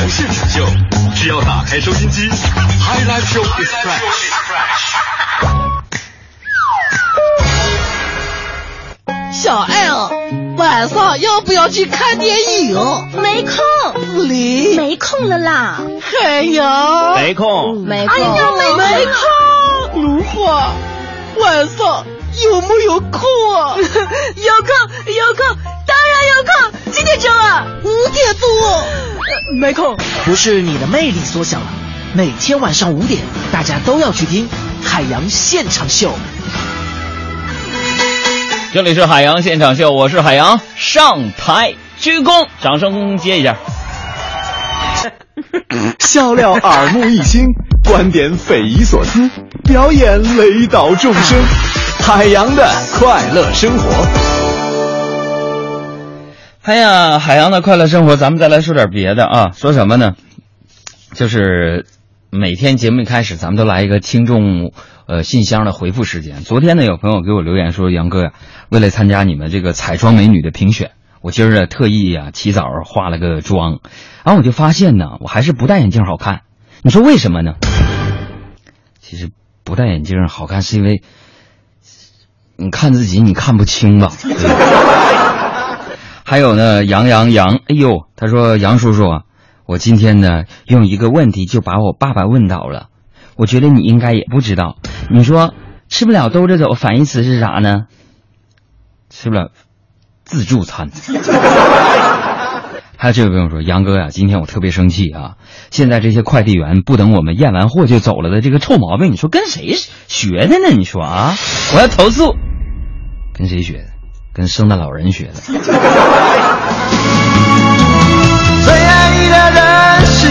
阳现场秀，只要打开收音机，High Life Show is fresh。小爱哦，晚上要不要去看电影？没空。子琳，没空了啦。海洋，没空。没空。哎呀，没空。如花，晚上有没有空啊？有空，有空，有空。几点钟啊？五点多。呃、没空。不是你的魅力缩小了，每天晚上五点，大家都要去听海洋现场秀。这里是海洋现场秀，我是海洋，上台鞠躬，掌声接一下。笑料耳目一新，观点匪夷所思，表演雷倒众生，海洋的快乐生活。哎呀，海洋的快乐生活，咱们再来说点别的啊，说什么呢？就是每天节目一开始，咱们都来一个听众。呃，信箱的回复时间。昨天呢，有朋友给我留言说：“杨哥呀，为了参加你们这个彩妆美女的评选，我今儿啊特意呀起早化了个妆，然后我就发现呢，我还是不戴眼镜好看。你说为什么呢？其实不戴眼镜好看是因为你看自己你看不清吧。还有呢，杨洋洋，哎呦，他说杨叔叔，我今天呢用一个问题就把我爸爸问倒了。”我觉得你应该也不知道，你说吃不了兜着走，反义词是啥呢？吃不了自助餐。还有这位朋友说，杨哥呀，今天我特别生气啊！现在这些快递员不等我们验完货就走了的这个臭毛病，你说跟谁学的呢？你说啊，我要投诉。跟谁学的？跟圣诞老人学的。最爱你的人是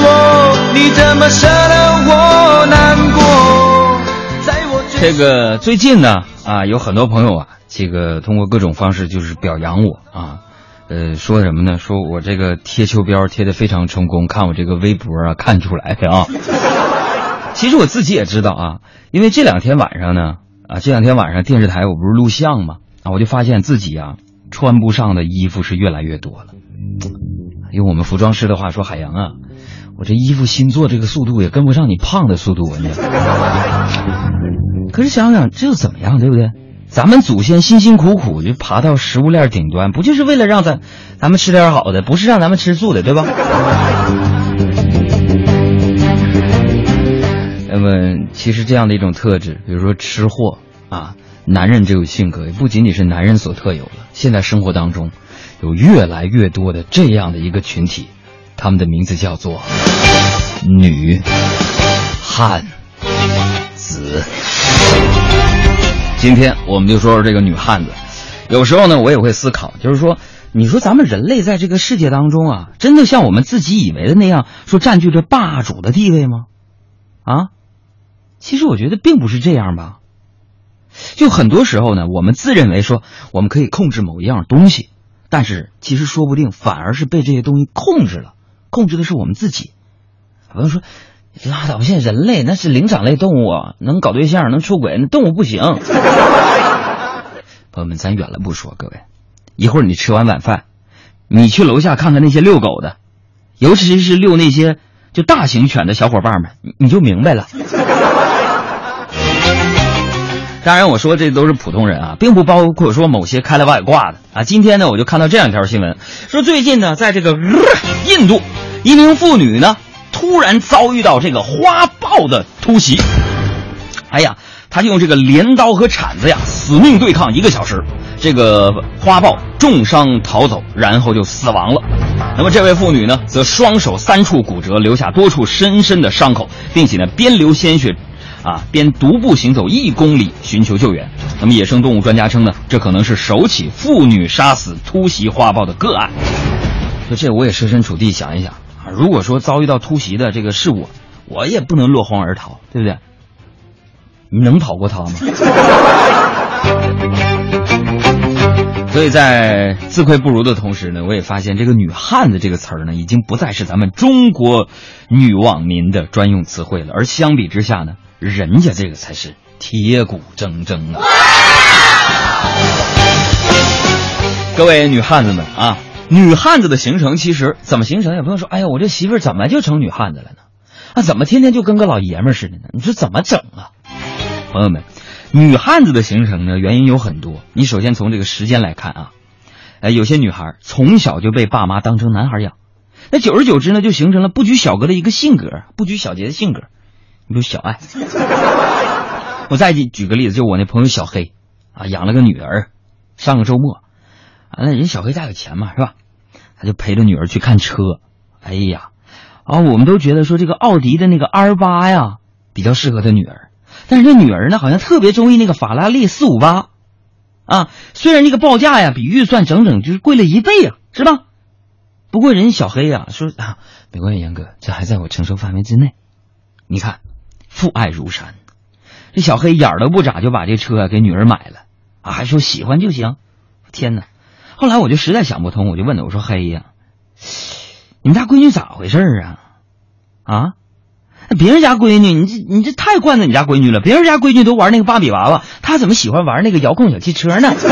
我，你怎么舍得我难过？在我？这个最近呢啊，有很多朋友啊，这个通过各种方式就是表扬我啊，呃，说什么呢？说我这个贴秋膘贴的非常成功，看我这个微博啊，看出来啊。其实我自己也知道啊，因为这两天晚上呢啊，这两天晚上电视台我不是录像嘛啊，我就发现自己啊穿不上的衣服是越来越多了。用我们服装师的话说，海洋啊。我这衣服新做这个速度也跟不上你胖的速度啊！可是想想这又怎么样，对不对？咱们祖先辛辛苦苦就爬到食物链顶端，不就是为了让咱咱们吃点好的，不是让咱们吃素的，对吧？那么，其实这样的一种特质，比如说吃货啊，男人这种性格，也不仅仅是男人所特有的。现在生活当中，有越来越多的这样的一个群体。他们的名字叫做女汉子。今天我们就说说这个女汉子。有时候呢，我也会思考，就是说，你说咱们人类在这个世界当中啊，真的像我们自己以为的那样，说占据着霸主的地位吗？啊，其实我觉得并不是这样吧。就很多时候呢，我们自认为说我们可以控制某一样东西，但是其实说不定反而是被这些东西控制了。控制的是我们自己。朋友说：“拉倒，现在人类那是灵长类动物，能搞对象，能出轨，那动物不行。”朋友们，咱远了不说，各位，一会儿你吃完晚饭，你去楼下看看那些遛狗的，尤其是遛那些就大型犬的小伙伴们，你就明白了。当然，我说这都是普通人啊，并不包括说某些开了外挂的啊。今天呢，我就看到这样一条新闻，说最近呢，在这个印度。一名妇女呢，突然遭遇到这个花豹的突袭，哎呀，她就用这个镰刀和铲子呀，死命对抗一个小时，这个花豹重伤逃走，然后就死亡了。那么这位妇女呢，则双手三处骨折，留下多处深深的伤口，并且呢，边流鲜血，啊，边独步行走一公里寻求救援。那么野生动物专家称呢，这可能是首起妇女杀死突袭花豹的个案。就这，我也设身处地想一想啊。如果说遭遇到突袭的这个事故，我也不能落荒而逃，对不对？你能逃过他吗？所以在自愧不如的同时呢，我也发现这个“女汉子”这个词儿呢，已经不再是咱们中国女网民的专用词汇了，而相比之下呢，人家这个才是铁骨铮铮啊！各位女汉子们啊！女汉子的形成其实怎么形成？也不用说，哎呀，我这媳妇怎么就成女汉子了呢？啊，怎么天天就跟个老爷们似的呢？你说怎么整啊？朋友们，女汉子的形成呢，原因有很多。你首先从这个时间来看啊，哎，有些女孩从小就被爸妈当成男孩养，那久而久之呢，就形成了不拘小格的一个性格，不拘小节的性格。比如小爱，我再举举个例子，就我那朋友小黑，啊，养了个女儿，上个周末，啊，那人小黑家有钱嘛，是吧？他就陪着女儿去看车，哎呀，啊，我们都觉得说这个奥迪的那个 R 八呀比较适合他女儿，但是这女儿呢好像特别中意那个法拉利四五八，啊，虽然这个报价呀比预算整整就是贵了一倍呀，是吧？不过人小黑呀说啊，没关系，杨哥，这还在我承受范围之内。你看，父爱如山，这小黑眼儿都不眨就把这车给女儿买了，啊，还说喜欢就行。天哪！后来我就实在想不通，我就问他，我说黑呀，你们家闺女咋回事啊？啊，别人家闺女，你这你这太惯着你家闺女了。别人家闺女都玩那个芭比娃娃，她怎么喜欢玩那个遥控小汽车呢？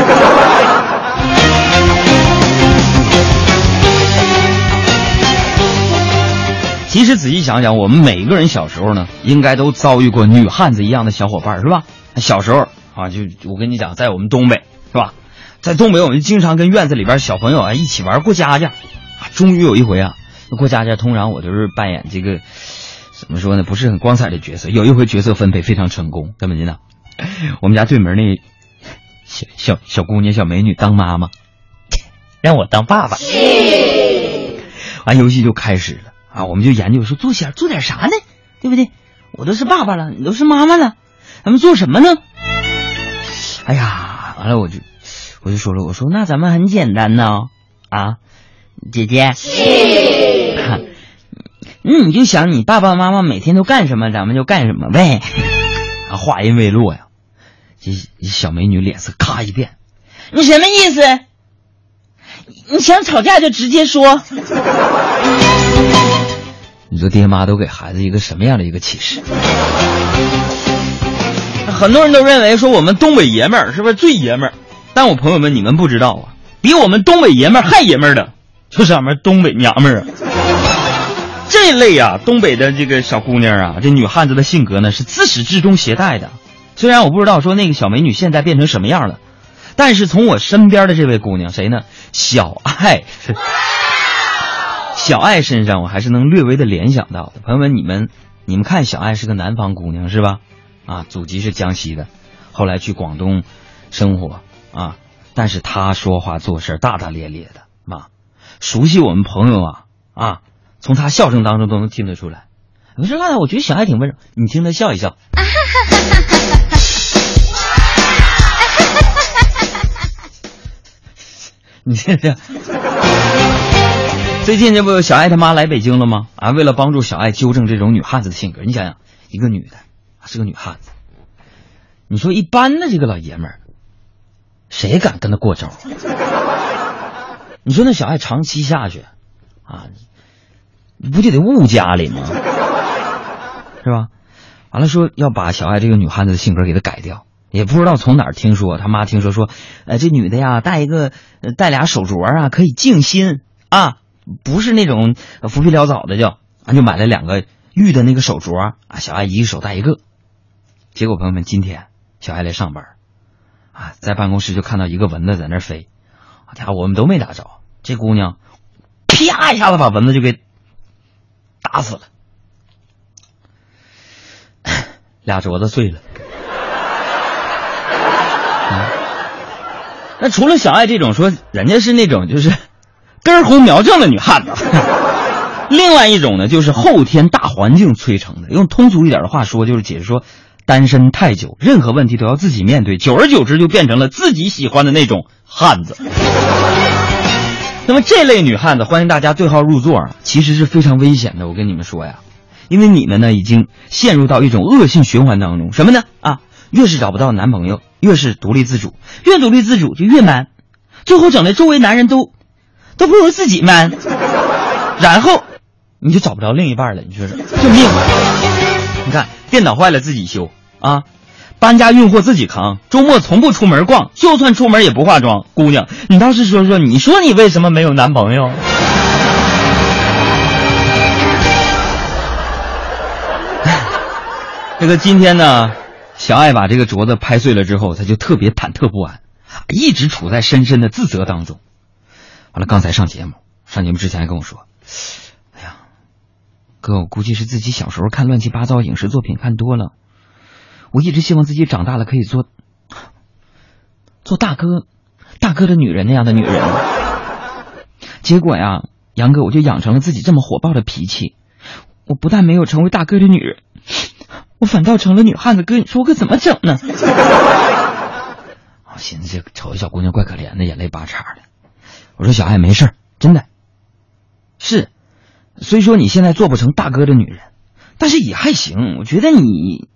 其实仔细想想，我们每个人小时候呢，应该都遭遇过女汉子一样的小伙伴，是吧？小时候啊，就我跟你讲，在我们东北，是吧？在东北，我们经常跟院子里边小朋友啊一起玩过家家。啊，终于有一回啊，过家家，通常我就是扮演这个怎么说呢，不是很光彩的角色。有一回角色分配非常成功，怎么的呢？我们家对门那小小小姑娘、小美女当妈妈，让我当爸爸。完，游戏就开始了。啊，我们就研究说做些做点啥呢？对不对？我都是爸爸了，你都是妈妈了，咱们做什么呢？哎呀，完了我就我就说了，我说那咱们很简单呢，啊，姐姐，嗯，你就想你爸爸妈妈每天都干什么，咱们就干什么呗。啊，话音未落呀，这小美女脸色咔一变，你什么意思？你想吵架就直接说。你说爹妈都给孩子一个什么样的一个启示？很多人都认为说我们东北爷们儿是不是最爷们儿？但我朋友们，你们不知道啊，比我们东北爷们儿还爷们儿的，就是俺们东北娘们儿啊。这类啊，东北的这个小姑娘啊，这女汉子的性格呢，是自始至终携带的。虽然我不知道说那个小美女现在变成什么样了，但是从我身边的这位姑娘，谁呢？小爱。小爱身上，我还是能略微的联想到的。朋友们，你们你们看，小爱是个南方姑娘是吧？啊，祖籍是江西的，后来去广东生活啊。但是她说话做事大大咧咧的，妈，熟悉我们朋友啊啊，从她笑声当中都能听得出来。没事，刚才我觉得小爱挺温柔，你听她笑一笑。你听听。最近这不小爱他妈来北京了吗？啊，为了帮助小爱纠正这种女汉子的性格，你想想，一个女的，是个女汉子，你说一般的这个老爷们儿，谁敢跟她过招？你说那小爱长期下去，啊，不就得误家里吗？是吧？完了说要把小爱这个女汉子的性格给她改掉，也不知道从哪儿听说，他妈听说说，呃，这女的呀，戴一个戴俩手镯啊，可以静心啊。不是那种浮皮潦草的，叫俺就买了两个玉的那个手镯啊，小爱一个手戴一个。结果朋友们，今天小爱来上班，啊，在办公室就看到一个蚊子在那飞，好家伙我们都没打着，这姑娘啪一下子把蚊子就给打死了，俩镯子碎了。那除了小爱这种说，人家是那种就是。根红苗正的女汉子，另外一种呢，就是后天大环境催成的。用通俗一点的话说，就是解释说，单身太久，任何问题都要自己面对，久而久之就变成了自己喜欢的那种汉子。那么这类女汉子，欢迎大家对号入座啊，其实是非常危险的。我跟你们说呀，因为你们呢已经陷入到一种恶性循环当中。什么呢？啊，越是找不到男朋友，越是独立自主，越独立自主就越 man，最后整的周围男人都。都不如自己 man，然后你就找不着另一半了。你说说，这命！你看电脑坏了自己修啊，搬家运货自己扛，周末从不出门逛，就算出门也不化妆。姑娘，你倒是说说，你说你为什么没有男朋友？这个今天呢，小爱把这个镯子拍碎了之后，他就特别忐忑不安，一直处在深深的自责当中。完了，刚才上节目，上节目之前还跟我说：“哎呀，哥，我估计是自己小时候看乱七八糟影视作品看多了，我一直希望自己长大了可以做做大哥，大哥的女人那样的女人。结果呀，杨哥，我就养成了自己这么火爆的脾气。我不但没有成为大哥的女人。”我反倒成了女汉子，哥，你说我可怎么整呢？我 寻思这瞅这小姑娘怪可怜的，眼泪巴叉的。我说小爱没事真的。是，虽说你现在做不成大哥的女人，但是也还行。我觉得你，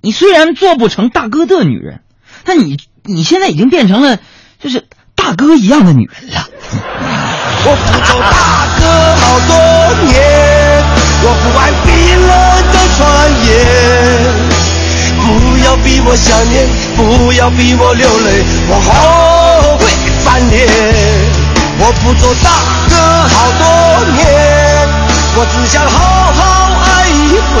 你虽然做不成大哥的女人，但你你现在已经变成了就是大哥一样的女人了。我不做大哥好多年，我不爱冰冷的想念，不要逼我流泪，我后悔翻脸。我不做大哥好多年，我只想好好爱一回。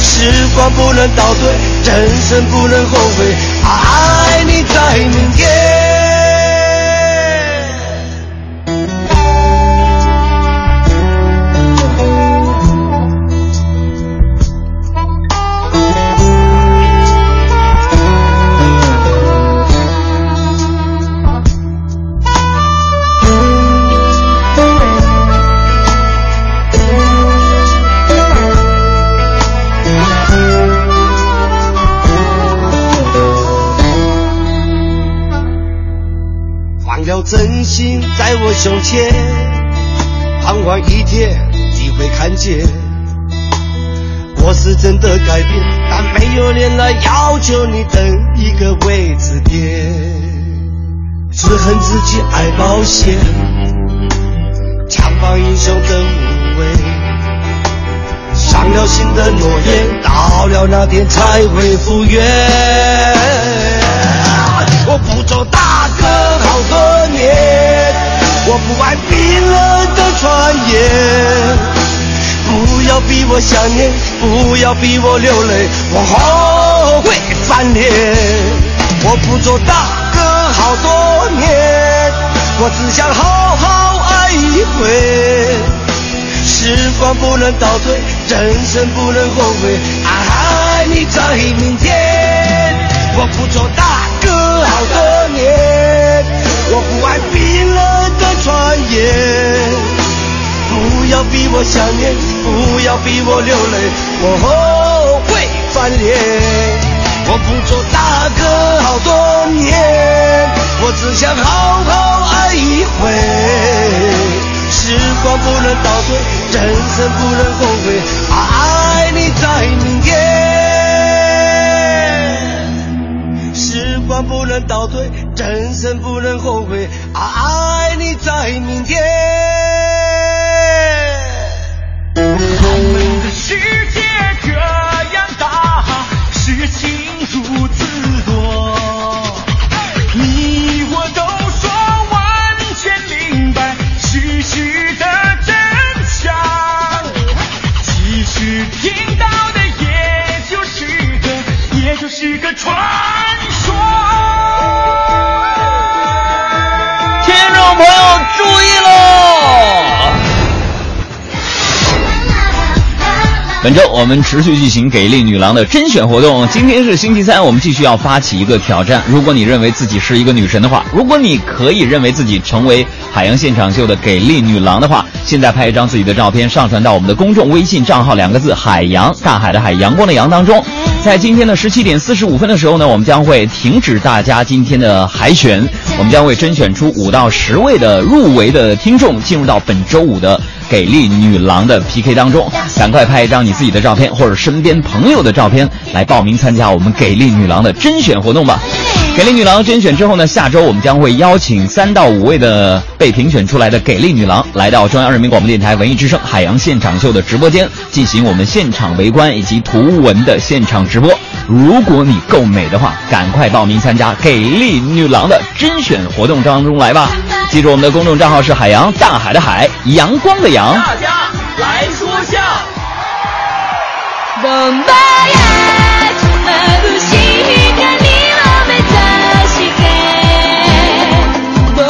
时光不能倒退，人生不能后悔，爱你在明天。胸前，盼望一天你会看见。我是真的改变，但没有脸来要求你等一个位置点。只恨自己爱冒险，强放英雄的无畏，伤了心的诺言，到了那天才会复原。我不做大哥好多年，我不爱冰冷的传言。不要逼我想念，不要逼我流泪，我后悔翻脸。我不做大哥好多年，我只想好好爱一回。时光不能倒退，人生不能后悔，爱你在明天。我不做大。哥好多年，我不爱冰冷的传言。不要逼我想念，不要逼我流泪，我后悔翻脸。我不做大哥好多年，我只想好好爱一回。时光不能倒退，人生不能后悔，爱你在明天。时光不能倒退，人生不能后悔，爱你在明天。我们的世界这样大，事情如此多，你我都说完全明白事实的真相，其实听到的也就是个，也就是个传。朋友注意喽！本周我们持续进行给力女郎的甄选活动。今天是星期三，我们继续要发起一个挑战。如果你认为自己是一个女神的话，如果你可以认为自己成为海洋现场秀的给力女郎的话，现在拍一张自己的照片上传到我们的公众微信账号，两个字“海洋”，大海的海，阳光的阳当中。在今天的十七点四十五分的时候呢，我们将会停止大家今天的海选，我们将会甄选出五到十位的入围的听众，进入到本周五的。给力女郎的 PK 当中，赶快拍一张你自己的照片或者身边朋友的照片来报名参加我们给力女郎的甄选活动吧。给力女郎甄选之后呢，下周我们将会邀请三到五位的被评选出来的给力女郎来到中央人民广播电台文艺之声海洋现场秀的直播间，进行我们现场围观以及图文的现场直播。如果你够美的话，赶快报名参加给力女郎的甄选活动当中来吧！记住我们的公众账号是海洋大海的海，阳光的阳。大家来说笑。ボンバイア眩しい光を目指して僕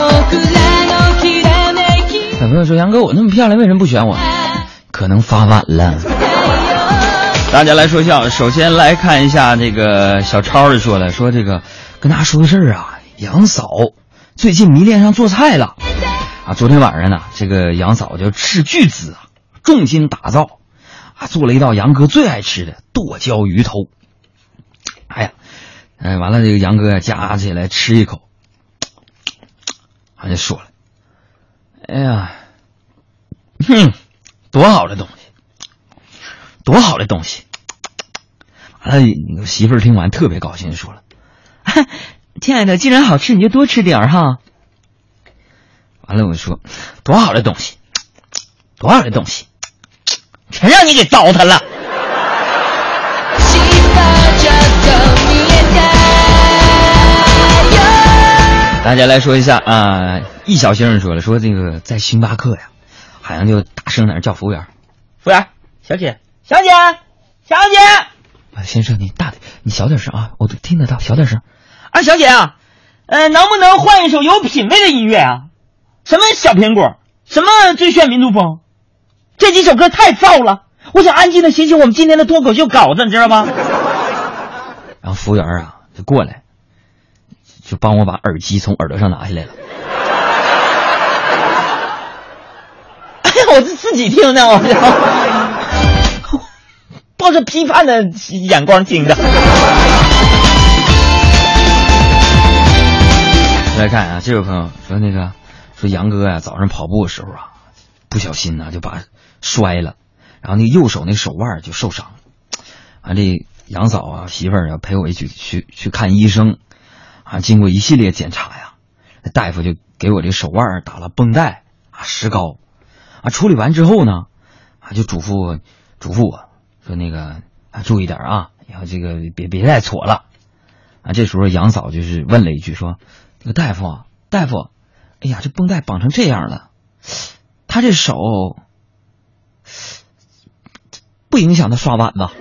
らのきらめき有朋友说杨哥我那么漂亮，为什么不选我？可能发晚了。 大家来说笑，首先来看一下这个小超的说了，说这个跟大家说个事儿啊，杨嫂最近迷恋上做菜了啊。昨天晚上呢，这个杨嫂就斥巨资啊，重金打造啊，做了一道杨哥最爱吃的剁椒鱼头。哎呀，哎，完了这个杨哥夹起来吃一口，他就说了，哎呀，哼，多好的东西，好的东西！完了，我媳妇儿听完特别高兴，就说了：“亲爱的，既然好吃，你就多吃点儿哈。”完了，我说：“多好的东西，多好的东西，全让你给糟蹋了。”シバちょっと見えたよ大家来说一下啊，易小先生说了，说这个在星巴克呀，好像就大声在那叫服务员，服务员，小姐， ”小姐，小姐。啊，先生，你大点，你小点声啊，我都听得到，小点声。啊，小姐啊，呃，能不能换一首有品位的音乐啊？什么小苹果，什么最炫民族风，这几首歌太燥了。我想安静的写写我们今天的脱口秀稿子，你知道吗？然后服务员啊就过来，就帮我把耳机从耳朵上拿下来了。哎呀，我是自己听的，我抱着批判的眼光听的。来看啊，这位朋友说那个说杨哥呀、早上跑步的时候啊，不小心呢、就把摔了，然后那右手那手腕就受伤了。啊，这杨嫂啊媳妇儿啊陪我一起去去看医生，啊，经过一系列检查呀，大夫就给我这手腕打了绷带啊石膏，啊处理完之后呢，啊就嘱咐嘱咐我说那个啊注意点啊，以后这个别别再搓了。啊，这时候杨嫂就是问了一句说：“那个大夫，大夫，哎呀，这绷带绑成这样了，他这手不影响他刷碗吧？”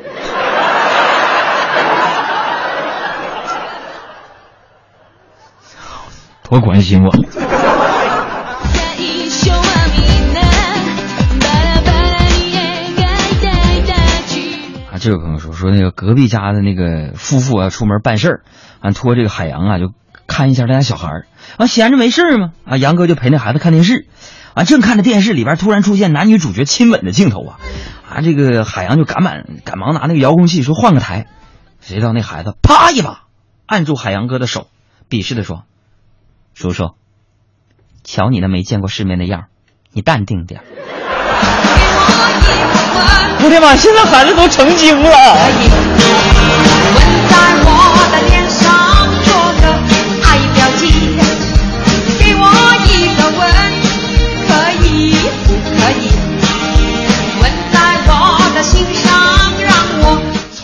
多关心我。这位朋友说说那个隔壁家的那个夫妇啊，出门办事儿，啊，托这个海洋啊，就看一下他家小孩儿，啊，闲着没事儿嘛，啊，杨哥就陪那孩子看电视，啊，正看着电视里边突然出现男女主角亲吻的镜头啊，啊，这个海洋就赶忙赶忙拿那个遥控器说换个台，谁知道那孩子啪一把按住海洋哥的手，鄙视的说：“叔叔，瞧你那没见过世面的样，你淡定点。”我的妈！现在孩子都成精了。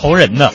仇，人呢。